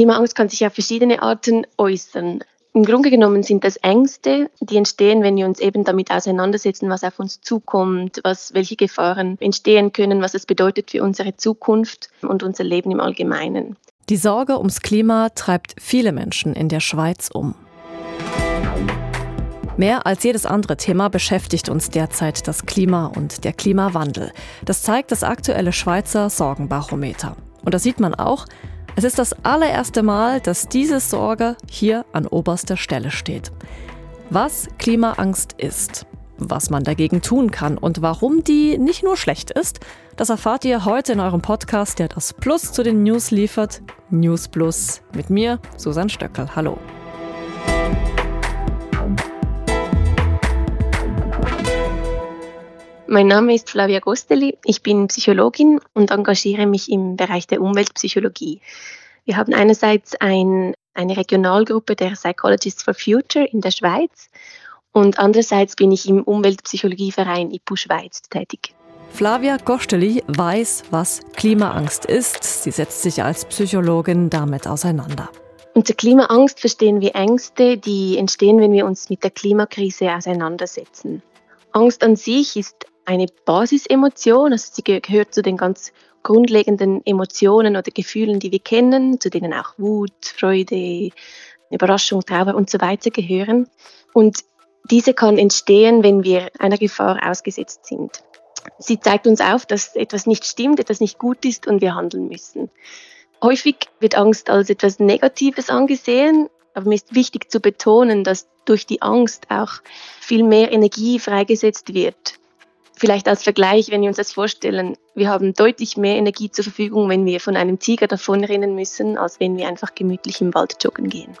Klimaangst kann sich auf verschiedene Arten äußern. Im Grunde genommen sind das Ängste, die entstehen, wenn wir uns eben damit auseinandersetzen, was auf uns zukommt, was, welche Gefahren entstehen können, was es bedeutet für unsere Zukunft und unser Leben im Allgemeinen. Die Sorge ums Klima treibt viele Menschen in der Schweiz um. Mehr als jedes andere Thema beschäftigt uns derzeit das Klima und der Klimawandel. Das zeigt das aktuelle Schweizer Sorgenbarometer. Und da sieht man auch, es ist das allererste Mal, dass diese Sorge hier an oberster Stelle steht. Was Klimaangst ist, was man dagegen tun kann und warum die nicht nur schlecht ist, das erfahrt ihr heute in eurem Podcast, der das Plus zu den News liefert. News Plus mit mir, Susan Stöckel. Hallo. Mein Name ist Flavia Gosteli. Ich bin Psychologin und engagiere mich im Bereich der Umweltpsychologie. Wir haben einerseits ein, eine Regionalgruppe der Psychologists for Future in der Schweiz und andererseits bin ich im Umweltpsychologieverein IPU Schweiz tätig. Flavia Gosteli weiß, was Klimaangst ist. Sie setzt sich als Psychologin damit auseinander. Unter Klimaangst verstehen wir Ängste, die entstehen, wenn wir uns mit der Klimakrise auseinandersetzen. Angst an sich ist eine Basisemotion, also sie gehört zu den ganz grundlegenden Emotionen oder Gefühlen, die wir kennen, zu denen auch Wut, Freude, Überraschung, Trauer und so weiter gehören. Und diese kann entstehen, wenn wir einer Gefahr ausgesetzt sind. Sie zeigt uns auf, dass etwas nicht stimmt, etwas nicht gut ist und wir handeln müssen. Häufig wird Angst als etwas Negatives angesehen, aber mir ist wichtig zu betonen, dass durch die Angst auch viel mehr Energie freigesetzt wird. Vielleicht als Vergleich, wenn wir uns das vorstellen, wir haben deutlich mehr Energie zur Verfügung, wenn wir von einem Tiger davonrennen müssen, als wenn wir einfach gemütlich im Wald joggen gehen.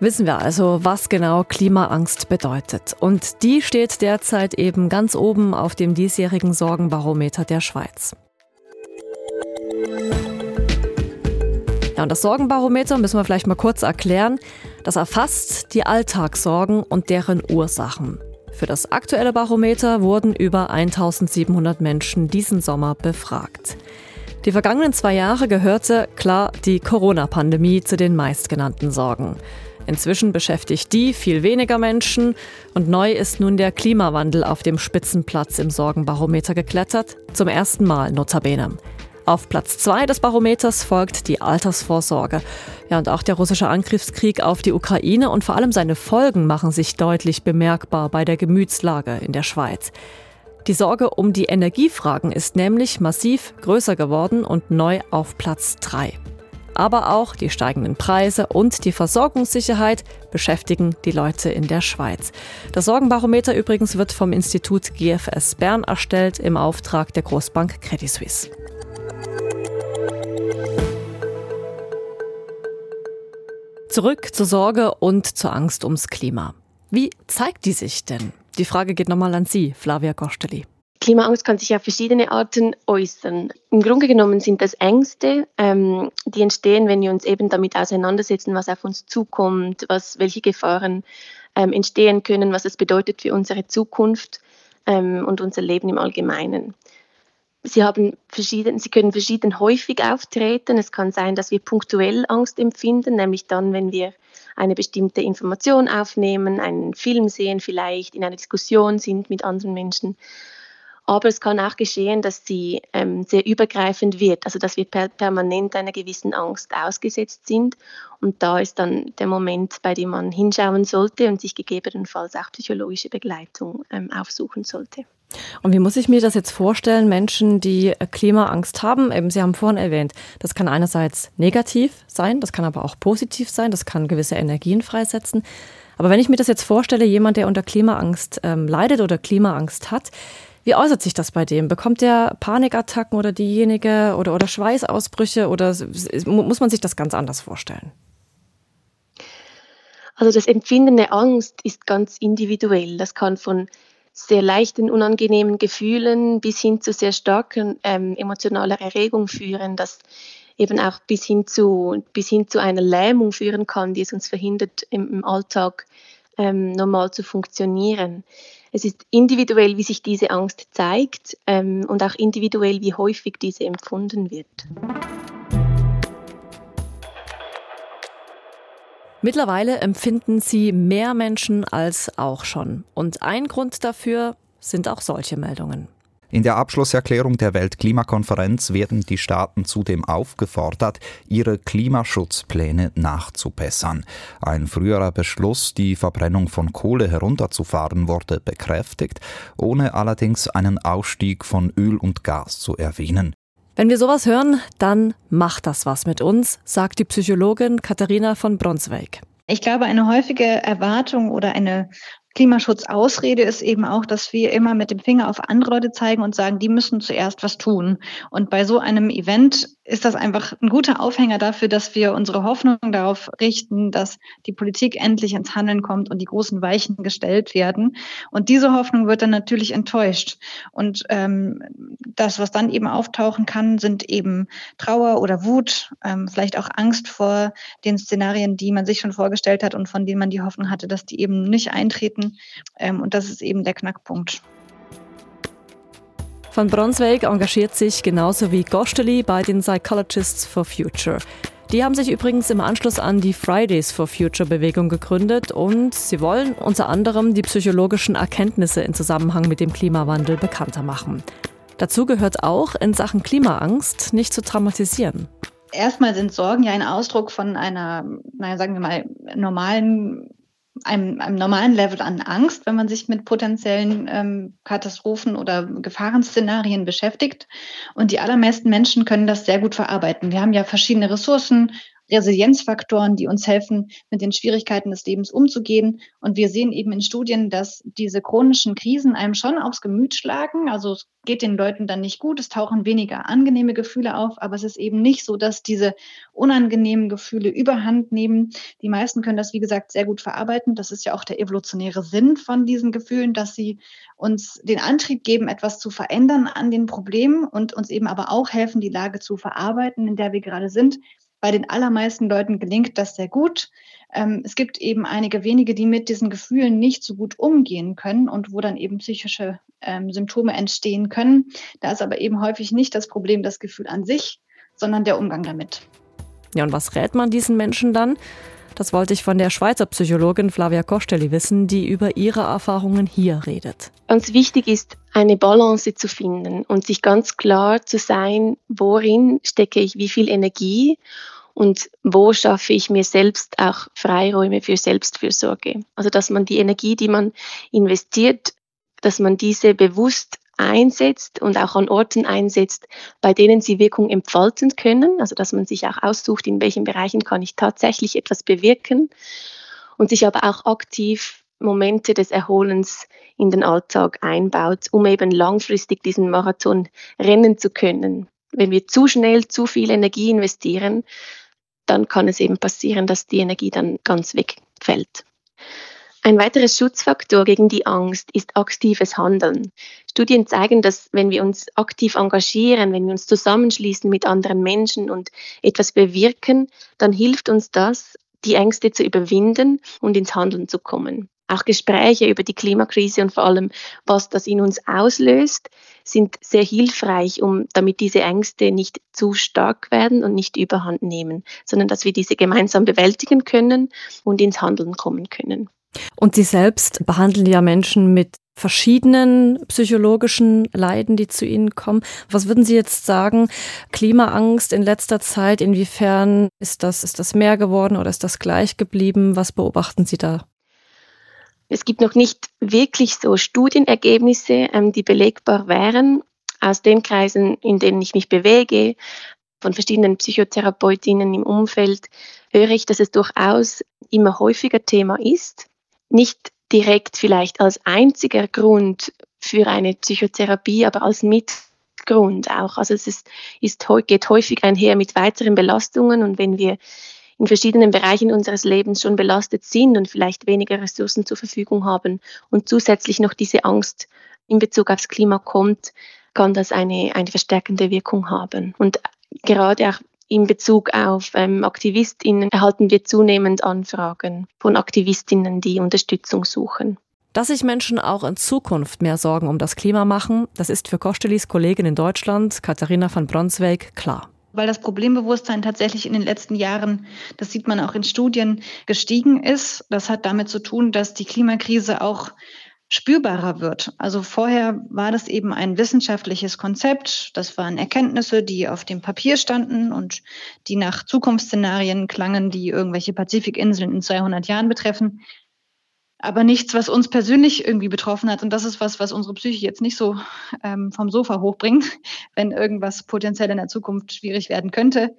Wissen wir also, was genau Klimaangst bedeutet. Und die steht derzeit eben ganz oben auf dem diesjährigen Sorgenbarometer der Schweiz. Ja, und das Sorgenbarometer müssen wir vielleicht mal kurz erklären. Das erfasst die Alltagssorgen und deren Ursachen. Für das aktuelle Barometer wurden über 1700 Menschen diesen Sommer befragt. Die vergangenen zwei Jahre gehörte, klar, die Corona-Pandemie zu den meistgenannten Sorgen. Inzwischen beschäftigt die viel weniger Menschen und neu ist nun der Klimawandel auf dem Spitzenplatz im Sorgenbarometer geklettert, zum ersten Mal notabene. Auf Platz zwei des Barometers folgt die Altersvorsorge. Ja, und auch der russische Angriffskrieg auf die Ukraine und vor allem seine Folgen machen sich deutlich bemerkbar bei der Gemütslage in der Schweiz. Die Sorge um die Energiefragen ist nämlich massiv größer geworden und neu auf Platz drei. Aber auch die steigenden Preise und die Versorgungssicherheit beschäftigen die Leute in der Schweiz. Das Sorgenbarometer übrigens wird vom Institut GFS Bern erstellt im Auftrag der Großbank Credit Suisse. Zurück zur Sorge und zur Angst ums Klima. Wie zeigt die sich denn? Die Frage geht nochmal an Sie, Flavia Kosteli. Klimaangst kann sich auf verschiedene Arten äußern. Im Grunde genommen sind das Ängste, ähm, die entstehen, wenn wir uns eben damit auseinandersetzen, was auf uns zukommt, was, welche Gefahren ähm, entstehen können, was es bedeutet für unsere Zukunft ähm, und unser Leben im Allgemeinen. Sie, haben verschieden, sie können verschieden häufig auftreten. Es kann sein, dass wir punktuell Angst empfinden, nämlich dann, wenn wir eine bestimmte Information aufnehmen, einen Film sehen vielleicht, in einer Diskussion sind mit anderen Menschen. Aber es kann auch geschehen, dass sie ähm, sehr übergreifend wird, also dass wir per permanent einer gewissen Angst ausgesetzt sind. Und da ist dann der Moment, bei dem man hinschauen sollte und sich gegebenenfalls auch psychologische Begleitung ähm, aufsuchen sollte. Und wie muss ich mir das jetzt vorstellen, Menschen, die äh, Klimaangst haben? Eben, Sie haben vorhin erwähnt, das kann einerseits negativ sein, das kann aber auch positiv sein, das kann gewisse Energien freisetzen. Aber wenn ich mir das jetzt vorstelle, jemand, der unter Klimaangst ähm, leidet oder Klimaangst hat, wie äußert sich das bei dem? Bekommt der Panikattacken oder diejenige oder, oder Schweißausbrüche oder muss man sich das ganz anders vorstellen? Also das Empfinden der Angst ist ganz individuell. Das kann von sehr leichten, unangenehmen Gefühlen bis hin zu sehr starken ähm, emotionaler Erregung führen, das eben auch bis hin zu, bis hin zu einer Lähmung führen kann, die es uns verhindert, im, im Alltag ähm, normal zu funktionieren. Es ist individuell, wie sich diese Angst zeigt ähm, und auch individuell, wie häufig diese empfunden wird. Mittlerweile empfinden sie mehr Menschen als auch schon. Und ein Grund dafür sind auch solche Meldungen. In der Abschlusserklärung der Weltklimakonferenz werden die Staaten zudem aufgefordert, ihre Klimaschutzpläne nachzubessern. Ein früherer Beschluss, die Verbrennung von Kohle herunterzufahren, wurde bekräftigt, ohne allerdings einen Ausstieg von Öl und Gas zu erwähnen. Wenn wir sowas hören, dann macht das was mit uns, sagt die Psychologin Katharina von Bronswijk. Ich glaube, eine häufige Erwartung oder eine Klimaschutzausrede ist eben auch, dass wir immer mit dem Finger auf andere Leute zeigen und sagen, die müssen zuerst was tun. Und bei so einem Event ist das einfach ein guter Aufhänger dafür, dass wir unsere Hoffnung darauf richten, dass die Politik endlich ins Handeln kommt und die großen Weichen gestellt werden. Und diese Hoffnung wird dann natürlich enttäuscht. Und ähm, das, was dann eben auftauchen kann, sind eben Trauer oder Wut, ähm, vielleicht auch Angst vor den Szenarien, die man sich schon vorgestellt hat und von denen man die Hoffnung hatte, dass die eben nicht eintreten. Ähm, und das ist eben der Knackpunkt. Van Bronswijk engagiert sich genauso wie Gosteli bei den Psychologists for Future. Die haben sich übrigens im Anschluss an die Fridays for Future Bewegung gegründet und sie wollen unter anderem die psychologischen Erkenntnisse in Zusammenhang mit dem Klimawandel bekannter machen. Dazu gehört auch, in Sachen Klimaangst nicht zu traumatisieren. Erstmal sind Sorgen ja ein Ausdruck von einer, naja, sagen wir mal, normalen einem, einem normalen Level an Angst, wenn man sich mit potenziellen ähm, Katastrophen oder Gefahrenszenarien beschäftigt. Und die allermeisten Menschen können das sehr gut verarbeiten. Wir haben ja verschiedene Ressourcen, Resilienzfaktoren, die uns helfen, mit den Schwierigkeiten des Lebens umzugehen. Und wir sehen eben in Studien, dass diese chronischen Krisen einem schon aufs Gemüt schlagen. Also es geht den Leuten dann nicht gut, es tauchen weniger angenehme Gefühle auf, aber es ist eben nicht so, dass diese unangenehmen Gefühle überhand nehmen. Die meisten können das, wie gesagt, sehr gut verarbeiten. Das ist ja auch der evolutionäre Sinn von diesen Gefühlen, dass sie uns den Antrieb geben, etwas zu verändern an den Problemen und uns eben aber auch helfen, die Lage zu verarbeiten, in der wir gerade sind. Bei den allermeisten Leuten gelingt das sehr gut. Ähm, es gibt eben einige wenige, die mit diesen Gefühlen nicht so gut umgehen können und wo dann eben psychische ähm, Symptome entstehen können. Da ist aber eben häufig nicht das Problem das Gefühl an sich, sondern der Umgang damit. Ja, und was rät man diesen Menschen dann? Das wollte ich von der Schweizer Psychologin Flavia Kostelli wissen, die über ihre Erfahrungen hier redet. Ganz wichtig ist, eine Balance zu finden und sich ganz klar zu sein, worin stecke ich wie viel Energie und wo schaffe ich mir selbst auch Freiräume für Selbstfürsorge. Also dass man die Energie, die man investiert, dass man diese bewusst einsetzt und auch an Orten einsetzt, bei denen sie Wirkung entfalten können. Also dass man sich auch aussucht, in welchen Bereichen kann ich tatsächlich etwas bewirken und sich aber auch aktiv Momente des Erholens in den Alltag einbaut, um eben langfristig diesen Marathon rennen zu können. Wenn wir zu schnell zu viel Energie investieren, dann kann es eben passieren, dass die Energie dann ganz wegfällt. Ein weiteres Schutzfaktor gegen die Angst ist aktives Handeln. Studien zeigen, dass wenn wir uns aktiv engagieren, wenn wir uns zusammenschließen mit anderen Menschen und etwas bewirken, dann hilft uns das, die Ängste zu überwinden und ins Handeln zu kommen. Auch Gespräche über die Klimakrise und vor allem, was das in uns auslöst, sind sehr hilfreich, um damit diese Ängste nicht zu stark werden und nicht überhand nehmen, sondern dass wir diese gemeinsam bewältigen können und ins Handeln kommen können. Und Sie selbst behandeln ja Menschen mit verschiedenen psychologischen Leiden, die zu Ihnen kommen. Was würden Sie jetzt sagen? Klimaangst in letzter Zeit, inwiefern ist das, ist das mehr geworden oder ist das gleich geblieben? Was beobachten Sie da? Es gibt noch nicht wirklich so Studienergebnisse, ähm, die belegbar wären. Aus den Kreisen, in denen ich mich bewege, von verschiedenen Psychotherapeutinnen im Umfeld, höre ich, dass es durchaus immer häufiger Thema ist nicht direkt vielleicht als einziger Grund für eine Psychotherapie, aber als Mitgrund auch. Also es ist, ist, geht häufig einher mit weiteren Belastungen und wenn wir in verschiedenen Bereichen unseres Lebens schon belastet sind und vielleicht weniger Ressourcen zur Verfügung haben und zusätzlich noch diese Angst in Bezug aufs Klima kommt, kann das eine, eine verstärkende Wirkung haben. Und gerade auch in Bezug auf ähm, AktivistInnen erhalten wir zunehmend Anfragen von AktivistInnen, die Unterstützung suchen. Dass sich Menschen auch in Zukunft mehr Sorgen um das Klima machen, das ist für Kostelis Kollegin in Deutschland, Katharina van Bronswijk, klar. Weil das Problembewusstsein tatsächlich in den letzten Jahren, das sieht man auch in Studien, gestiegen ist. Das hat damit zu tun, dass die Klimakrise auch spürbarer wird. Also vorher war das eben ein wissenschaftliches Konzept. Das waren Erkenntnisse, die auf dem Papier standen und die nach Zukunftsszenarien klangen, die irgendwelche Pazifikinseln in 200 Jahren betreffen. Aber nichts, was uns persönlich irgendwie betroffen hat. Und das ist was, was unsere Psyche jetzt nicht so ähm, vom Sofa hochbringt, wenn irgendwas potenziell in der Zukunft schwierig werden könnte,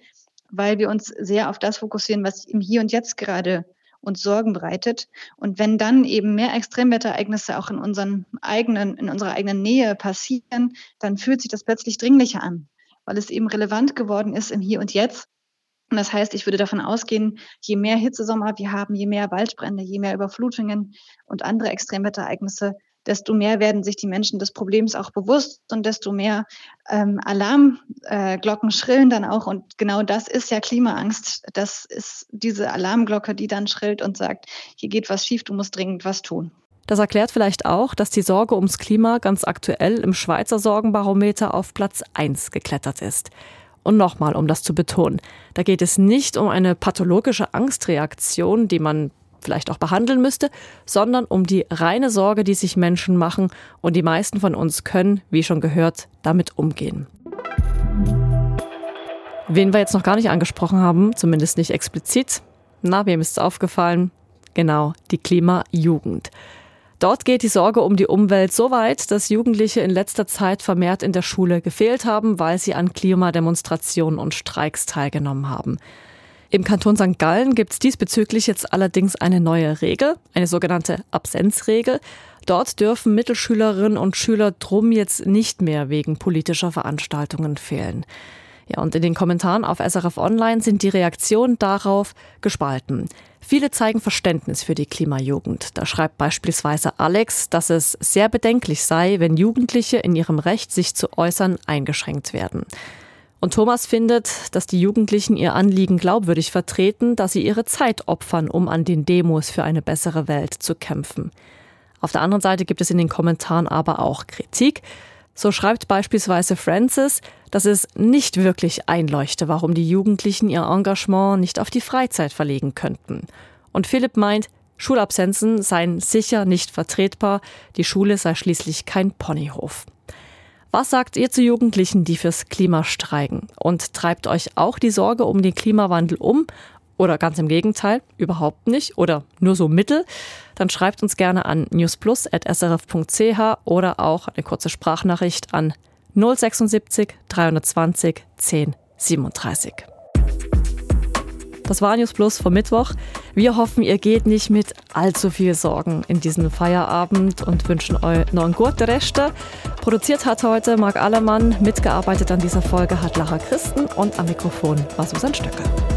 weil wir uns sehr auf das fokussieren, was im Hier und Jetzt gerade uns Sorgen bereitet. Und wenn dann eben mehr Extremwetterereignisse auch in, unseren eigenen, in unserer eigenen Nähe passieren, dann fühlt sich das plötzlich dringlicher an, weil es eben relevant geworden ist im Hier und Jetzt. Und das heißt, ich würde davon ausgehen, je mehr Hitzesommer wir haben, je mehr Waldbrände, je mehr Überflutungen und andere Extremwetterereignisse, desto mehr werden sich die Menschen des Problems auch bewusst und desto mehr ähm, Alarmglocken äh, schrillen dann auch. Und genau das ist ja Klimaangst. Das ist diese Alarmglocke, die dann schrillt und sagt, hier geht was schief, du musst dringend was tun. Das erklärt vielleicht auch, dass die Sorge ums Klima ganz aktuell im Schweizer Sorgenbarometer auf Platz 1 geklettert ist. Und nochmal, um das zu betonen, da geht es nicht um eine pathologische Angstreaktion, die man vielleicht auch behandeln müsste, sondern um die reine Sorge, die sich Menschen machen und die meisten von uns können, wie schon gehört, damit umgehen. Wen wir jetzt noch gar nicht angesprochen haben, zumindest nicht explizit, na, wem ist es aufgefallen? Genau, die Klimajugend. Dort geht die Sorge um die Umwelt so weit, dass Jugendliche in letzter Zeit vermehrt in der Schule gefehlt haben, weil sie an Klimademonstrationen und Streiks teilgenommen haben. Im Kanton St. Gallen gibt es diesbezüglich jetzt allerdings eine neue Regel, eine sogenannte Absenzregel. Dort dürfen Mittelschülerinnen und Schüler drum jetzt nicht mehr wegen politischer Veranstaltungen fehlen. Ja, und in den Kommentaren auf SRF Online sind die Reaktionen darauf gespalten. Viele zeigen Verständnis für die Klimajugend. Da schreibt beispielsweise Alex, dass es sehr bedenklich sei, wenn Jugendliche in ihrem Recht, sich zu äußern, eingeschränkt werden. Und Thomas findet, dass die Jugendlichen ihr Anliegen glaubwürdig vertreten, dass sie ihre Zeit opfern, um an den Demos für eine bessere Welt zu kämpfen. Auf der anderen Seite gibt es in den Kommentaren aber auch Kritik. So schreibt beispielsweise Francis, dass es nicht wirklich einleuchte, warum die Jugendlichen ihr Engagement nicht auf die Freizeit verlegen könnten. Und Philipp meint, Schulabsenzen seien sicher nicht vertretbar, die Schule sei schließlich kein Ponyhof. Was sagt ihr zu Jugendlichen, die fürs Klima streiken? Und treibt euch auch die Sorge um den Klimawandel um? Oder ganz im Gegenteil, überhaupt nicht oder nur so mittel? Dann schreibt uns gerne an newsplus.srf.ch oder auch eine kurze Sprachnachricht an 076 320 10 37. Das war News Plus vom Mittwoch. Wir hoffen, ihr geht nicht mit allzu viel Sorgen in diesen Feierabend und wünschen euch noch einen guten Rest. Produziert hat heute Marc Allemann, mitgearbeitet an dieser Folge hat Lara Christen und am Mikrofon war Susanne Stöcker.